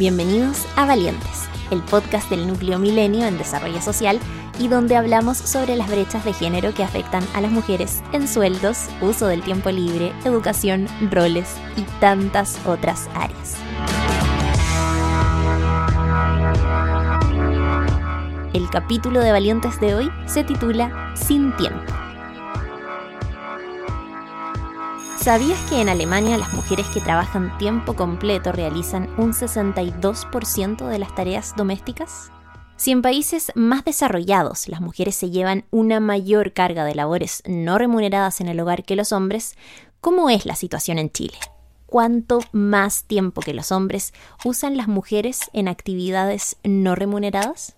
Bienvenidos a Valientes, el podcast del Núcleo Milenio en Desarrollo Social y donde hablamos sobre las brechas de género que afectan a las mujeres en sueldos, uso del tiempo libre, educación, roles y tantas otras áreas. El capítulo de Valientes de hoy se titula Sin tiempo. ¿Sabías que en Alemania las mujeres que trabajan tiempo completo realizan un 62% de las tareas domésticas? Si en países más desarrollados las mujeres se llevan una mayor carga de labores no remuneradas en el hogar que los hombres, ¿cómo es la situación en Chile? ¿Cuánto más tiempo que los hombres usan las mujeres en actividades no remuneradas?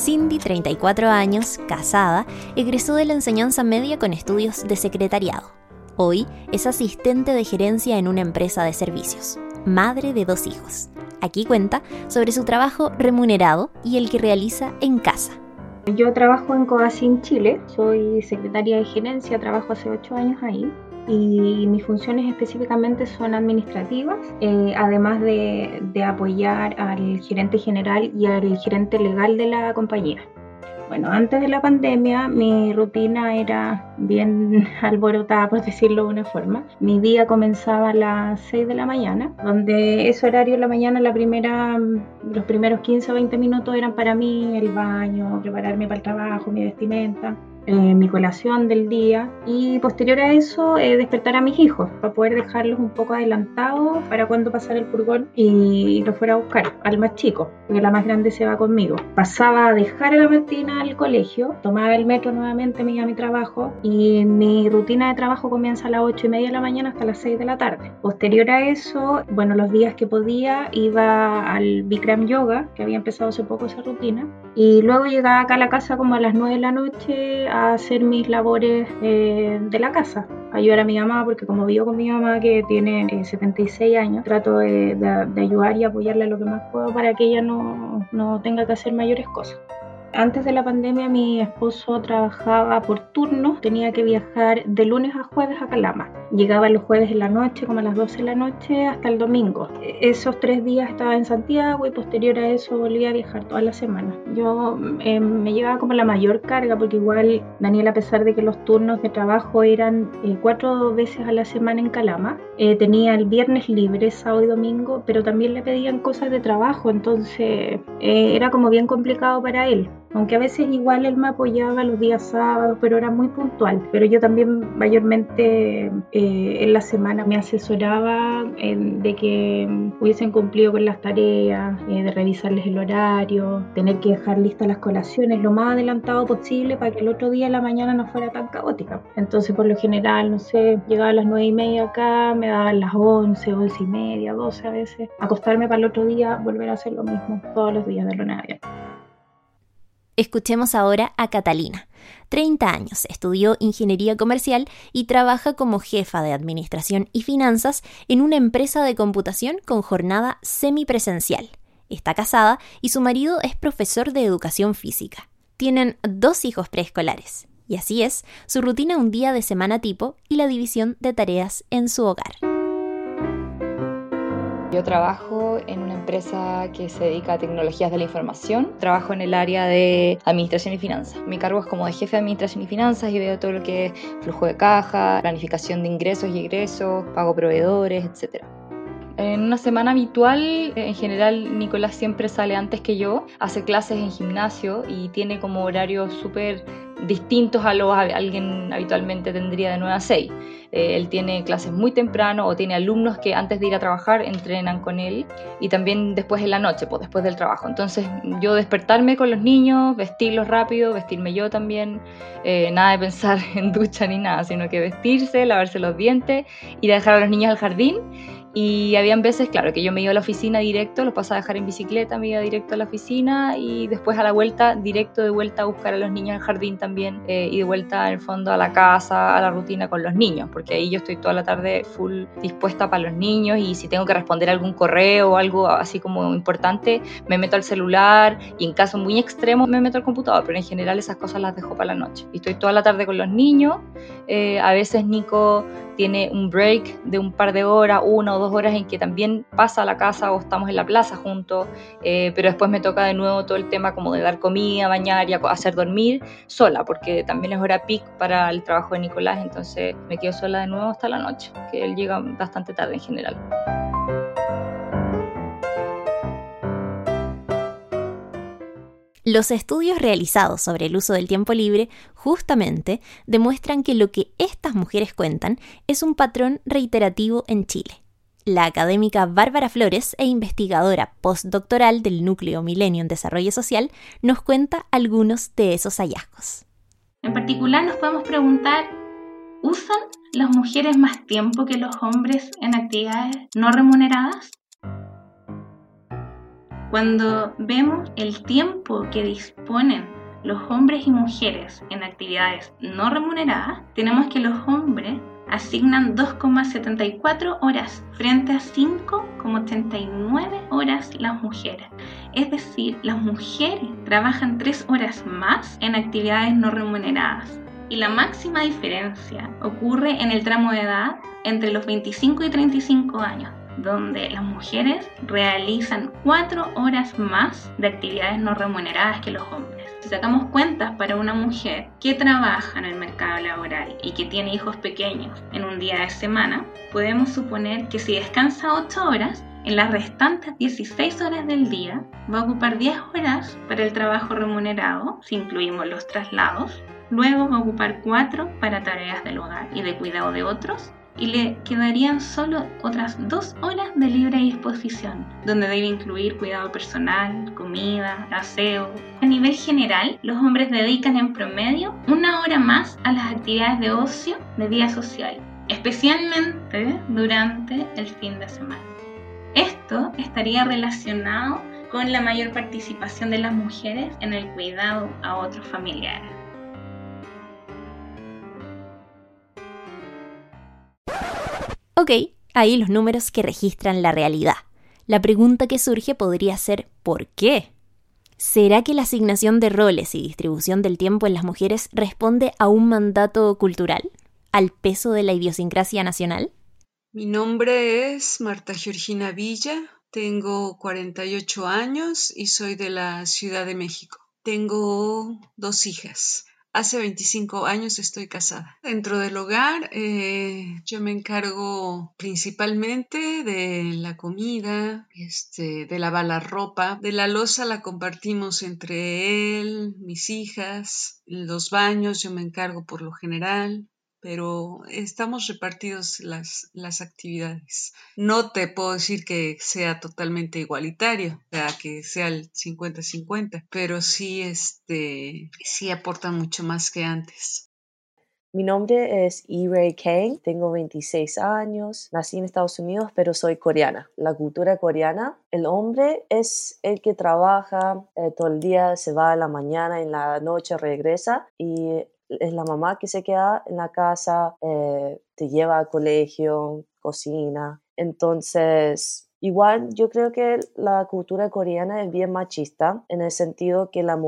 Cindy, 34 años, casada, egresó de la enseñanza media con estudios de secretariado. Hoy es asistente de gerencia en una empresa de servicios, madre de dos hijos. Aquí cuenta sobre su trabajo remunerado y el que realiza en casa. Yo trabajo en Coacin Chile, soy secretaria de gerencia, trabajo hace 8 años ahí y mis funciones específicamente son administrativas, eh, además de, apoyar al gerente general y al gerente legal de la compañía. Bueno, antes de la pandemia mi rutina era bien alborotada, por decirlo de una forma. Mi día comenzaba a las 6 de la mañana, donde ese horario de la mañana, la primera, los primeros 15 o 20 minutos eran para mí el baño, prepararme para el trabajo, mi vestimenta. Eh, mi colación del día y posterior a eso eh, despertar a mis hijos para poder dejarlos un poco adelantados para cuando pasara el furgón y los fuera a buscar al más chico, porque la más grande se va conmigo. Pasaba a dejar a la Martina al colegio, tomaba el metro nuevamente, me iba a mi trabajo y mi rutina de trabajo comienza a las 8 y media de la mañana hasta las 6 de la tarde. Posterior a eso, bueno, los días que podía iba al Bikram Yoga, que había empezado hace poco esa rutina, y luego llegaba acá a la casa como a las 9 de la noche a hacer mis labores eh, de la casa, ayudar a mi mamá, porque como vivo con mi mamá que tiene 76 eh, años, trato de, ayudar y apoyarla lo que más puedo para que ella no, no tenga que hacer mayores cosas. Antes de la pandemia mi esposo trabajaba por turno, tenía que viajar de lunes a jueves a Calama. Llegaba los jueves en la noche, como a las 12 de la noche, hasta el domingo. Esos tres días estaba en Santiago y posterior a eso volvía a viajar toda la semana. Yo eh, me llevaba como la mayor carga porque igual Daniel, a pesar de que los turnos de trabajo eran eh, cuatro veces a la semana en Calama, eh, tenía el viernes libre, sábado y domingo, pero también le pedían cosas de trabajo, entonces era como bien complicado para él aunque a veces igual él me apoyaba los días sábados, pero era muy puntual. Pero yo también mayormente eh, en la semana me asesoraba de que hubiesen cumplido con las tareas, eh, de revisarles el horario, tener que dejar listas las colaciones lo más adelantado posible para que el otro día en la mañana no fuera tan caótica. Entonces por lo general, no sé, llegaba a las nueve y media acá, me daban las once, once y media, doce a veces, acostarme para el otro día, volver a hacer lo mismo todos los días de lunes a viernes. Escuchemos ahora a Catalina. 30 años, estudió ingeniería comercial y trabaja como jefa de administración y finanzas en una empresa de computación con jornada semipresencial. Está casada y su marido es profesor de educación física. Tienen dos hijos preescolares. Y así es su rutina un día de semana tipo y la división de tareas en su hogar. Yo trabajo en una empresa que se dedica a tecnologías de la información. Trabajo en el área de administración y finanzas. Mi cargo es como de jefe de administración y finanzas y veo todo lo que es flujo de caja, planificación de ingresos y egresos, pago proveedores, etc. En una semana habitual, en general, Nicolás siempre sale antes que yo, hace clases en gimnasio y tiene como horarios súper distintos a los que alguien habitualmente tendría de 9 a 6. Eh, él tiene clases muy temprano o tiene alumnos que antes de ir a trabajar entrenan con él y también después en la noche, pues después del trabajo. Entonces yo despertarme con los niños, vestirlos rápido, vestirme yo también, eh, nada de pensar en ducha ni nada, sino que vestirse, lavarse los dientes, ir a dejar a los niños al jardín Y habían veces, claro, que yo me iba a la oficina directo, los pasaba a dejar en bicicleta, me iba directo a la oficina y después a la vuelta, directo de vuelta a buscar a los niños al jardín también eh, y de vuelta en el fondo a la casa, a la rutina con los niños, porque ahí yo estoy toda la tarde full dispuesta para los niños y si tengo que responder algún correo o algo así como importante, me meto al celular y en caso muy extremo me meto al computador, pero en general esas cosas las dejo para la noche. Y estoy toda la tarde con los niños, eh, a veces Nico tiene un break de un par de horas, una o dos horas en que también pasa a la casa o estamos en la plaza juntos, eh, pero después me toca de nuevo todo el tema como de dar comida, bañar y hacer dormir sola, porque también es hora peak para el trabajo de Nicolás, entonces me quedo sola de nuevo hasta la noche, que él llega bastante tarde en general. Los estudios realizados sobre el uso del tiempo libre justamente demuestran que lo que estas mujeres cuentan es un patrón reiterativo en Chile. La académica Bárbara Flores e investigadora postdoctoral del Núcleo Milenio en Desarrollo Social nos cuenta algunos de esos hallazgos. En particular nos podemos preguntar, ¿usan las mujeres más tiempo que los hombres en actividades no remuneradas? Cuando vemos el tiempo que disponen los hombres y mujeres en actividades no remuneradas, tenemos que los hombres asignan 2,74 horas frente a 5,89 horas las mujeres. Es decir, las mujeres trabajan 3 horas más en actividades no remuneradas. Y la máxima diferencia ocurre en el tramo de edad entre los 25 y 35 años donde las mujeres realizan cuatro horas más de actividades no remuneradas que los hombres. Si sacamos cuentas para una mujer que trabaja en el mercado laboral y que tiene hijos pequeños en un día de semana, podemos suponer que si descansa 8 horas, en las restantes 16 horas del día va a ocupar 10 horas para el trabajo remunerado, si incluimos los traslados. Luego va a ocupar 4 para tareas del hogar y de cuidado de otros y le quedarían solo otras dos horas de libre disposición, donde debe incluir cuidado personal, comida, aseo. A nivel general, los hombres dedican en promedio una hora más a las actividades de ocio de día social, especialmente durante el fin de semana. Esto estaría relacionado con la mayor participación de las mujeres en el cuidado a otros familiares. Ok, ahí los números que registran la realidad. La pregunta que surge podría ser ¿por qué? ¿Será que la asignación de roles y distribución del tiempo en las mujeres responde a un mandato cultural? ¿Al peso de la idiosincrasia nacional? Mi nombre es Marta Georgina Villa, tengo 48 años y soy de la Ciudad de México. Tengo dos hijas. Hace 25 años estoy casada. Dentro del hogar eh, yo me encargo principalmente de la comida, este, de lavar la ropa, de la losa la compartimos entre él, mis hijas, los baños yo me encargo por lo general, pero estamos repartidos las, las actividades. No te puedo decir que sea totalmente igualitario, o sea, que sea el 50-50, pero sí, este, sí aporta mucho más que antes. Mi nombre es E. Kang, tengo 26 años, nací en Estados Unidos, pero soy coreana. La cultura coreana, el hombre es el que trabaja eh, todo el día, se va a la mañana, en la noche regresa y es la mamá que se queda en la casa, eh, te lleva al colegio, cocina. Entonces, igual yo creo que la cultura coreana es bien machista en el sentido que la,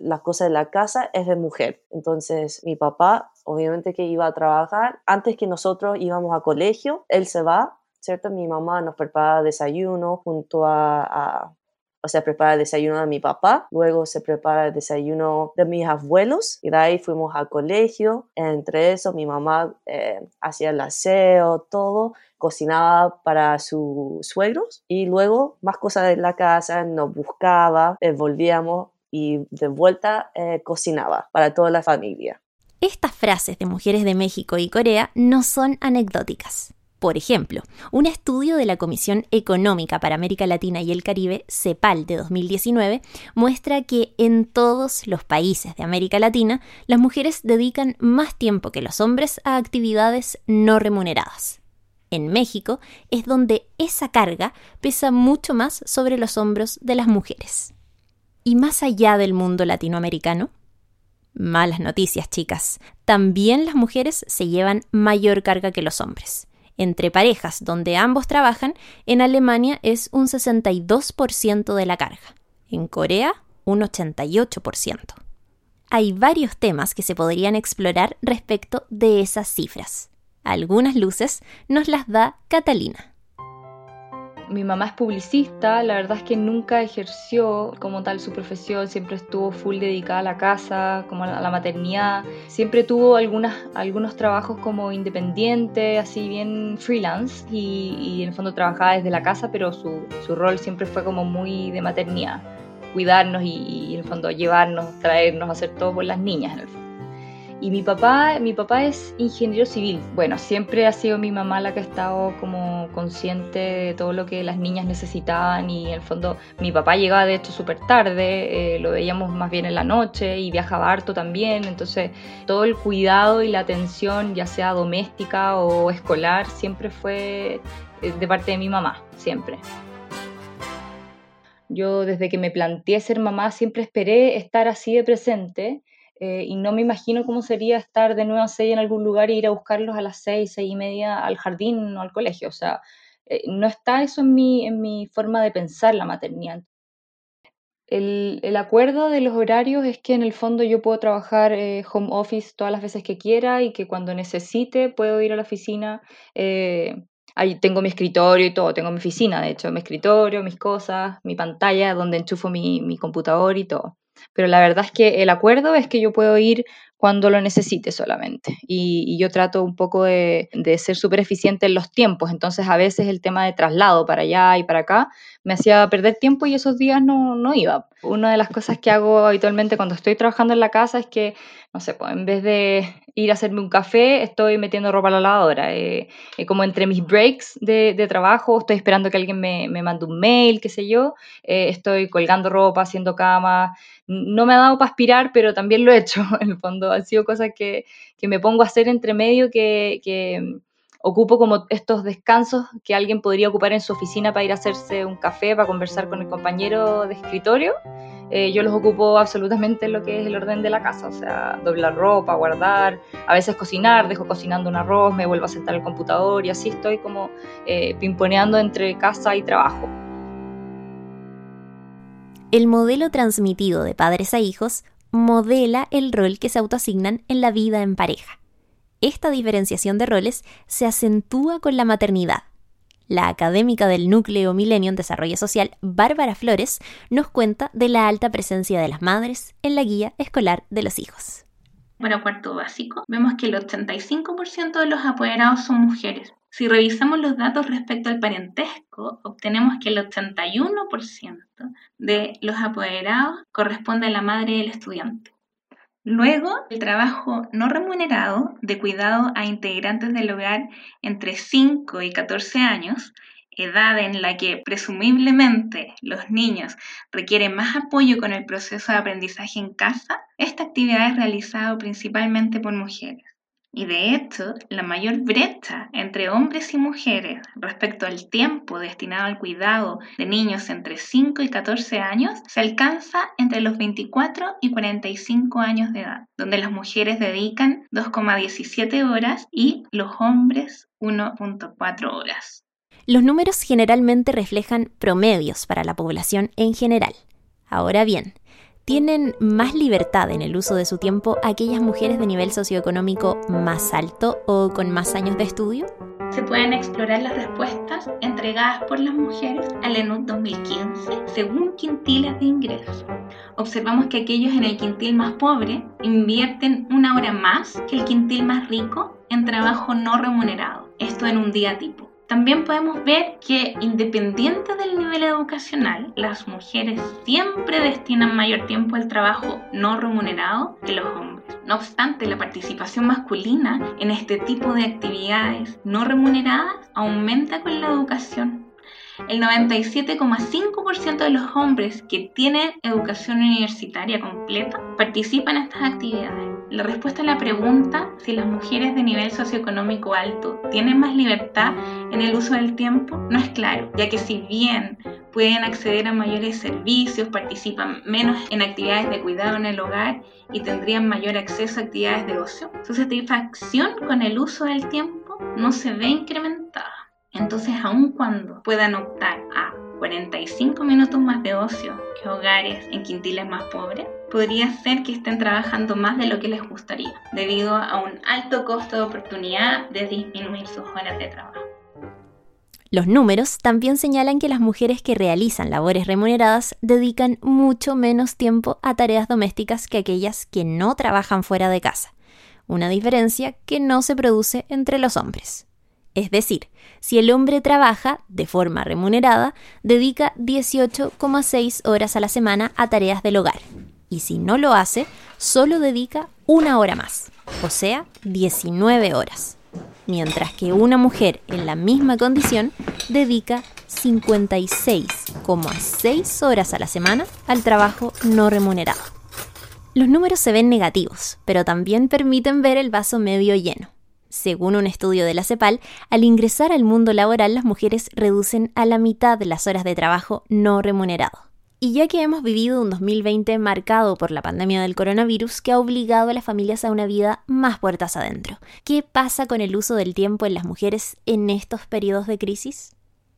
las cosas de la casa es de mujer. Entonces, mi papá, obviamente que iba a trabajar, antes que nosotros íbamos a colegio, él se va, ¿cierto? Mi mamá nos prepara desayuno junto a o sea, prepara el desayuno de mi papá, luego se prepara el desayuno de mis abuelos y de ahí fuimos al colegio. Entre eso, mi mamá eh, hacía el aseo, todo, cocinaba para sus suegros y luego más cosas de la casa, nos buscaba, eh, volvíamos y de vuelta eh, cocinaba para toda la familia. Estas frases de mujeres de México y Corea no son anecdóticas. Por ejemplo, un estudio de la Comisión Económica para América Latina y el Caribe, CEPAL, de 2019, muestra que en todos los países de América Latina las mujeres dedican más tiempo que los hombres a actividades no remuneradas. En México es donde esa carga pesa mucho más sobre los hombros de las mujeres. ¿Y más allá del mundo latinoamericano? Malas noticias, chicas. También las mujeres se llevan mayor carga que los hombres. Entre parejas donde ambos trabajan, en Alemania es un 62% de la carga. En Corea, un 88%. Hay varios temas que se podrían explorar respecto de esas cifras. Algunas luces nos las da Catalina. Mi mamá es publicista, la verdad es que nunca ejerció como tal su profesión, siempre estuvo full dedicada a la casa, como a la maternidad, siempre tuvo algunas, algunos trabajos como independiente, así bien freelance, y, en el fondo trabajaba desde la casa, pero su, rol siempre fue como muy de maternidad, cuidarnos y, y, en el fondo llevarnos, traernos, hacer todo por las niñas en el fondo. Y mi papá, mi papá es ingeniero civil. Bueno, siempre ha sido mi mamá la que ha estado como consciente de todo lo que las niñas necesitaban y en el fondo mi papá llegaba de hecho súper tarde, eh, lo veíamos más bien en la noche y viajaba harto también, entonces todo el cuidado y la atención, ya sea doméstica o escolar, siempre fue eh, de parte de mi mamá, siempre. Yo desde que me planteé ser mamá siempre esperé estar así de presente eh, y no me imagino cómo sería estar de nuevo a seis en algún lugar e ir a buscarlos a las seis, seis y media al jardín o al colegio. O sea, eh, no está eso en mi, en mi forma de pensar la maternidad. El, el, acuerdo de los horarios es que en el fondo yo puedo trabajar eh, home office todas las veces que quiera y que cuando necesite puedo ir a la oficina. ahí tengo mi escritorio y todo, tengo mi oficina, de hecho, mi escritorio, mis cosas, mi pantalla donde enchufo mi, mi computador y todo. Pero la verdad es que el acuerdo es que yo puedo ir cuando lo necesite solamente. Y, yo trato un poco de, ser súper eficiente en los tiempos. Entonces a veces el tema de traslado para allá y para acá me hacía perder tiempo y esos días no, no iba. Una de las cosas que hago habitualmente cuando estoy trabajando en la casa es que, no sé, pues en vez de ir a hacerme un café, estoy metiendo ropa a la lavadora. Eh, eh, como entre mis breaks de, trabajo, estoy esperando que alguien me, me mande un mail, qué sé yo, eh, estoy colgando ropa, haciendo cama. No me ha dado para aspirar, pero también lo he hecho, en el fondo han sido cosas que, que me pongo a hacer entre medio que, que, ocupo como estos descansos que alguien podría ocupar en su oficina para ir a hacerse un café, para conversar con el compañero de escritorio. Eh, yo los ocupo absolutamente en lo que es el orden de la casa, o sea, doblar ropa, guardar, a veces cocinar, dejo cocinando un arroz, me vuelvo a sentar al computador y así estoy como eh, pimponeando entre casa y trabajo. El modelo transmitido de padres a hijos modela el rol que se autoasignan en la vida en pareja. Esta diferenciación de roles se acentúa con la maternidad. La académica del Núcleo Milenio en Desarrollo Social, Bárbara Flores, nos cuenta de la alta presencia de las madres en la guía escolar de los hijos. Para cuarto básico, vemos que el 85% de los apoderados son mujeres, si revisamos los datos respecto al parentesco, obtenemos que el 81% de los apoderados corresponde a la madre del estudiante. Luego, el trabajo no remunerado de cuidado a integrantes del hogar entre 5 y 14 años, edad en la que presumiblemente los niños requieren más apoyo con el proceso de aprendizaje en casa, esta actividad es realizada principalmente por mujeres. Y de hecho, la mayor brecha entre hombres y mujeres respecto al tiempo destinado al cuidado de niños entre 5 y 14 años se alcanza entre los 24 y 45 años de edad, donde las mujeres dedican 2,17 horas y los hombres 1,4 horas. Los números generalmente reflejan promedios para la población en general. Ahora bien, tienen más libertad en el uso de su tiempo aquellas mujeres de nivel socioeconómico más alto o con más años de estudio? Se pueden explorar las respuestas entregadas por las mujeres al ENUD 2015 según quintiles de ingresos. Observamos que aquellos en el quintil más pobre invierten una hora más que el quintil más rico en trabajo no remunerado, esto en un día tipo. También podemos ver que independiente del nivel educacional, las mujeres siempre destinan mayor tiempo al trabajo no remunerado que los hombres. No obstante, la participación masculina en este tipo de actividades no remuneradas aumenta con la educación. El 97,5% de los hombres que tienen educación universitaria completa participan en estas actividades. La respuesta a la pregunta si las mujeres de nivel socioeconómico alto tienen más libertad en el uso del tiempo no es claro, ya que si bien pueden acceder a mayores servicios, participan menos en actividades de cuidado en el hogar y tendrían mayor acceso a actividades de ocio, su satisfacción con el uso del tiempo no se ve incrementada. Entonces, aun cuando puedan optar a 45 minutos más de ocio que hogares en quintiles más pobres, podría ser que estén trabajando más de lo que les gustaría, debido a un alto costo de oportunidad de disminuir sus horas de trabajo. Los números también señalan que las mujeres que realizan labores remuneradas dedican mucho menos tiempo a tareas domésticas que aquellas que no trabajan fuera de casa, una diferencia que no se produce entre los hombres. Es decir, si el hombre trabaja de forma remunerada, dedica 18,6 horas a la semana a tareas del hogar, y si no lo hace, solo dedica una hora más, o sea, 19 horas mientras que una mujer en la misma condición dedica 56,6 horas a la semana al trabajo no remunerado. Los números se ven negativos, pero también permiten ver el vaso medio lleno. Según un estudio de la CEPAL, al ingresar al mundo laboral las mujeres reducen a la mitad las horas de trabajo no remunerado. Y ya que hemos vivido un 2020 marcado por la pandemia del coronavirus que ha obligado a las familias a una vida más puertas adentro, ¿qué pasa con el uso del tiempo en las mujeres en estos periodos de crisis?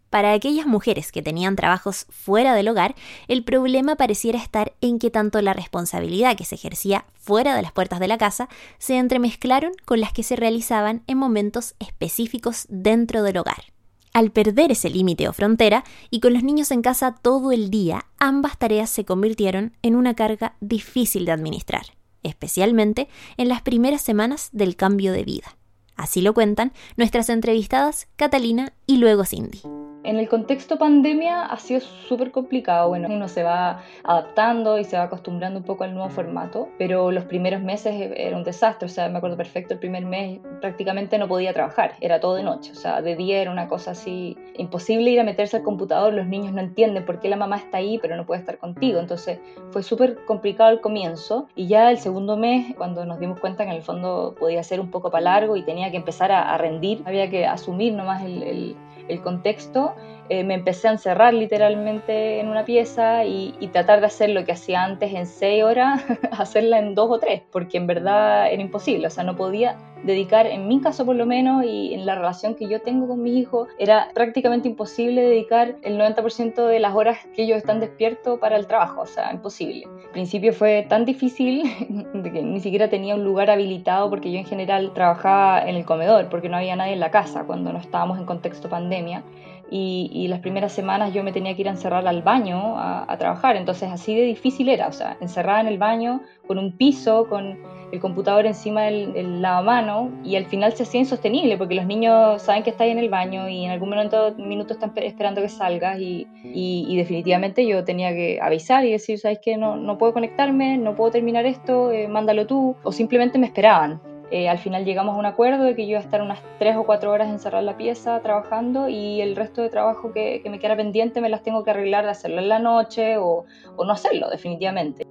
Para aquellas mujeres que tenían trabajos fuera del hogar, el problema pareciera estar en que tanto la responsabilidad que se ejercía fuera de las puertas de la casa se entremezclaron con las que se realizaban en momentos específicos dentro del hogar. Al perder ese límite o frontera y con los niños en casa todo el día, ambas tareas se convirtieron en una carga difícil de administrar, especialmente en las primeras semanas del cambio de vida. Así lo cuentan nuestras entrevistadas Catalina y luego Cindy. En el contexto pandemia ha sido súper complicado. Bueno, uno se va adaptando y se va acostumbrando un poco al nuevo formato, pero los primeros meses e-, era un desastre. O sea, me acuerdo perfecto, el primer mes prácticamente no podía trabajar, era todo de noche. O sea, de día era una cosa así imposible ir a meterse al computador. Los niños no entienden por qué la mamá está ahí, pero no puede estar contigo. Entonces fue súper complicado al comienzo. Y ya el segundo mes, cuando nos dimos cuenta que en el fondo podía ser un poco para largo y tenía que empezar a, rendir, había que asumir nomás el el contexto, eh, me empecé a encerrar literalmente en una pieza y, tratar de hacer lo que hacía antes en seis horas, hacerla en dos o tres, porque en verdad era imposible, o sea, no podía dedicar, en mi caso por lo menos, y en la relación que yo tengo con mis hijos, era prácticamente imposible dedicar el 90% de las horas que ellos están despiertos para el trabajo, o sea, imposible. Al principio fue tan difícil que ni siquiera tenía un lugar habilitado porque yo en general trabajaba en el comedor, porque no había nadie en la casa cuando no estábamos en contexto pandemia y, las primeras semanas yo me tenía que ir a encerrar al baño a, trabajar, entonces así de difícil era, o sea, encerrada en el baño, con un piso, con el computador encima del lavamano y al final se hacía insostenible porque los niños saben que está ahí en el baño y en algún momento, minuto están esperando que salgas y, y, definitivamente yo tenía que avisar y decir, ¿sabes qué? No, no puedo conectarme, no puedo terminar esto, eh, mándalo tú o simplemente me esperaban. Eh, al final llegamos a un acuerdo de que yo iba a estar unas tres o cuatro horas encerrada en la pieza trabajando y el resto de trabajo que, me queda pendiente me las tengo que arreglar de hacerlo en la noche o, no hacerlo definitivamente.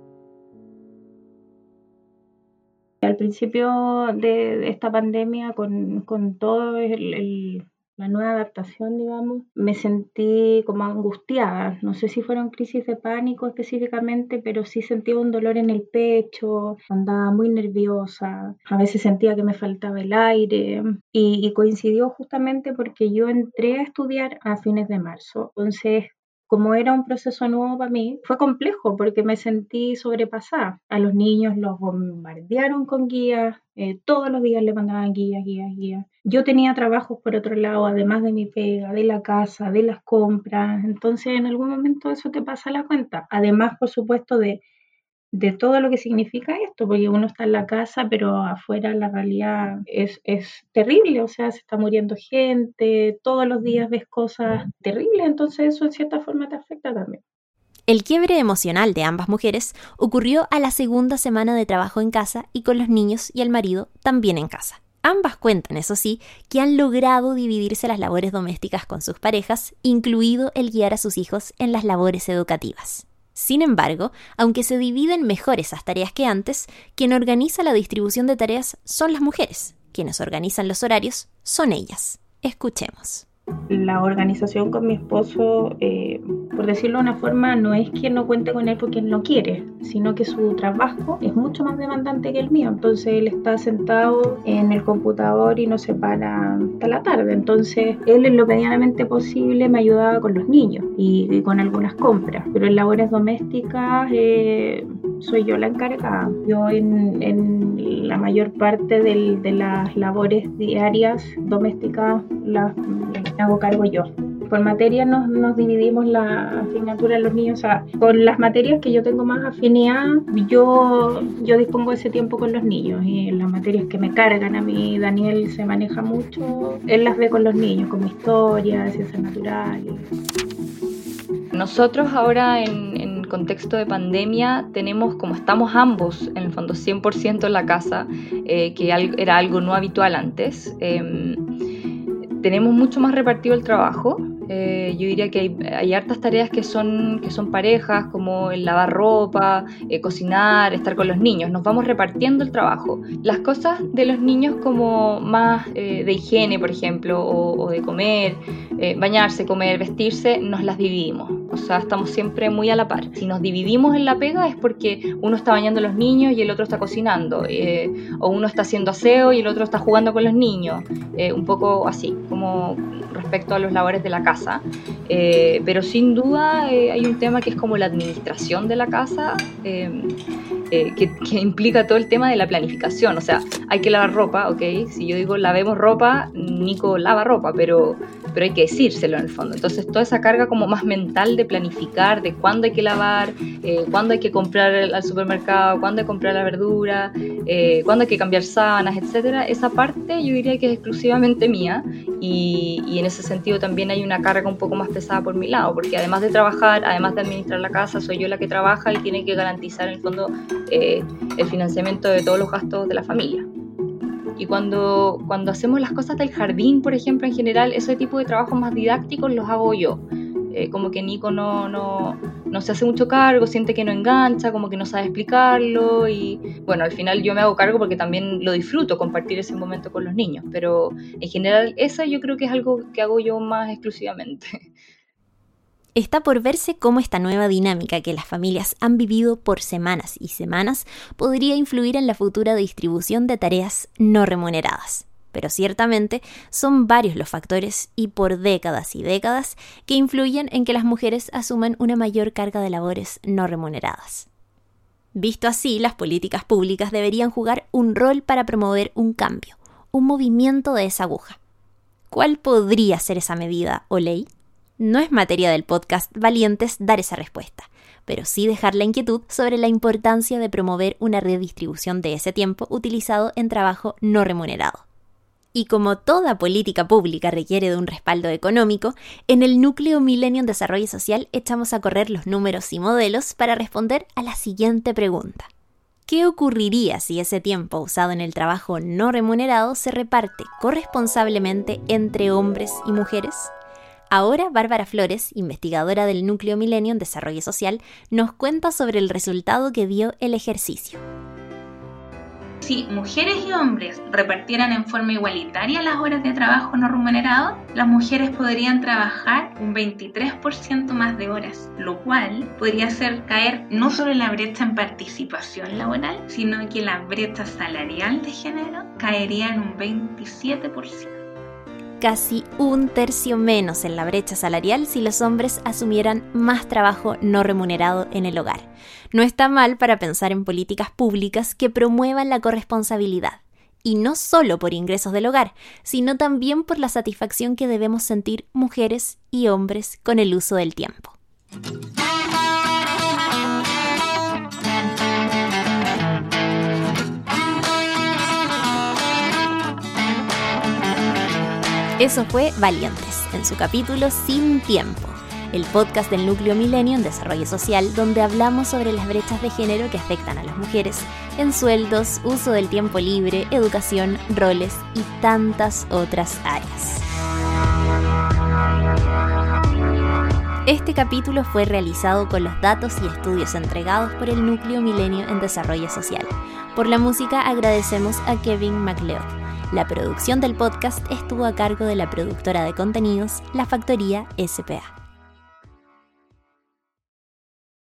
Al principio de esta pandemia, con, todo el la nueva adaptación, digamos, me sentí como angustiada. No sé si fueron crisis de pánico específicamente, pero sí sentía un dolor en el pecho, andaba muy nerviosa, a veces sentía que me faltaba el aire y, coincidió justamente porque yo entré a estudiar a fines de marzo. Entonces, como era un proceso nuevo para mí, fue complejo porque me sentí sobrepasada. A los niños los bombardearon con guías, eh, todos los días le mandaban guías, guías, guías. Yo tenía trabajos por otro lado, además de mi pega, de la casa, de las compras. Entonces, en algún momento eso te pasa la cuenta. Además, por supuesto, de de todo lo que significa esto, porque uno está en la casa, pero afuera la realidad es, es, terrible, o sea, se está muriendo gente, todos los días ves cosas terribles, entonces eso en cierta forma te afecta también. El quiebre emocional de ambas mujeres ocurrió a la segunda semana de trabajo en casa y con los niños y el marido también en casa. Ambas cuentan, eso sí, que han logrado dividirse las labores domésticas con sus parejas, incluido el guiar a sus hijos en las labores educativas. Sin embargo, aunque se dividen mejor esas tareas que antes, quien organiza la distribución de tareas son las mujeres. Quienes organizan los horarios son ellas. Escuchemos. La organización con mi esposo, eh, por decirlo de una forma, no es que no cuente con él porque él no quiere, sino que su trabajo es mucho más demandante que el mío. Entonces él está sentado en el computador y no se para hasta la tarde. Entonces él en lo medianamente posible me ayudaba con los niños y, con algunas compras. Pero en labores domésticas eh, soy yo la encargada. Yo en, la mayor parte de las labores diarias domésticas las hago cargo yo por materia nos, nos, dividimos la asignatura de los niños. O sea, con las materias que yo tengo más afinidad, yo, yo dispongo ese tiempo con los niños. Y las materias que me cargan a mí, Daniel se maneja mucho, él las ve con los niños, con historia, ciencias naturales. Nosotros ahora en, en contexto de pandemia tenemos, como estamos ambos en el fondo 100% en la casa, eh, que era algo no habitual antes, eh, tenemos mucho más repartido el trabajo. Eh, yo diría que hay, hartas tareas que son, que son parejas, como el lavar ropa, eh, cocinar, estar con los niños. Nos vamos repartiendo el trabajo. Las cosas de los niños como más eh, de higiene, por ejemplo, o, de comer, bañarse, comer, vestirse, nos las dividimos. O sea, estamos siempre muy a la par. Si nos dividimos en la pega es porque uno está bañando a los niños y el otro está cocinando. o uno está haciendo aseo y el otro está jugando con los niños. un poco así, como respecto a los labores de la casa. Eh, pero sin duda eh, hay un tema que es como la administración de la casa, eh, que, implica todo el tema de la planificación. O sea, hay que lavar ropa, ok. Si yo digo lavemos ropa, Nico lava ropa, pero, pero hay que decírselo en el fondo. Entonces, toda esa carga como más mental de planificar, de cuándo hay que lavar, cuándo hay que comprar al supermercado, cuándo hay que comprar la verdura, cuándo hay que cambiar sábanas, etcétera, esa parte yo diría que es exclusivamente mía y, y en ese sentido también hay una carga un poco más pesada por mi lado, porque además de trabajar, además de administrar la casa, soy yo la que trabaja y tiene que garantizar en el fondo eh, el financiamiento de todos los gastos de la familia. Y cuando, cuando hacemos las cosas del jardín, por ejemplo, en general, ese tipo de trabajos más didácticos los hago yo. Eh, como que Nico no, no, no, se hace mucho cargo, siente que no engancha, como que no sabe explicarlo y bueno, al final yo me hago cargo porque también lo disfruto compartir ese momento con los niños, pero en general eso yo creo que es algo que hago yo más exclusivamente. Está por verse cómo esta nueva dinámica que las familias han vivido por semanas y semanas podría influir en la futura distribución de tareas no remuneradas pero ciertamente son varios los factores y por décadas y décadas que influyen en que las mujeres asuman una mayor carga de labores no remuneradas. Visto así, las políticas públicas deberían jugar un rol para promover un cambio, un movimiento de esa aguja. ¿Cuál podría ser esa medida o ley? No es materia del podcast Valientes dar esa respuesta, pero sí dejar la inquietud sobre la importancia de promover una redistribución de ese tiempo utilizado en trabajo no remunerado. Y como toda política pública requiere de un respaldo económico, en el núcleo Millennium Desarrollo Social echamos a correr los números y modelos para responder a la siguiente pregunta. ¿Qué ocurriría si ese tiempo usado en el trabajo no remunerado se reparte corresponsablemente entre hombres y mujeres? Ahora Bárbara Flores, investigadora del Núcleo Millennium Desarrollo Social, nos cuenta sobre el resultado que dio el ejercicio. Si mujeres y hombres repartieran en forma igualitaria las horas de trabajo no remunerado, las mujeres podrían trabajar un 23% más de horas, lo cual podría hacer caer no solo la brecha en participación laboral, sino que la brecha salarial de género caería en un 27% casi un tercio menos en la brecha salarial si los hombres asumieran más trabajo no remunerado en el hogar. No está mal para pensar en políticas públicas que promuevan la corresponsabilidad, y no solo por ingresos del hogar, sino también por la satisfacción que debemos sentir mujeres y hombres con el uso del tiempo. Eso fue Valientes, en su capítulo Sin Tiempo, el podcast del Núcleo Milenio en Desarrollo Social, donde hablamos sobre las brechas de género que afectan a las mujeres en sueldos, uso del tiempo libre, educación, roles y tantas otras áreas. Este capítulo fue realizado con los datos y estudios entregados por el Núcleo Milenio en Desarrollo Social. Por la música agradecemos a Kevin MacLeod La producción del podcast estuvo a cargo de la productora de contenidos La Factoría SPA.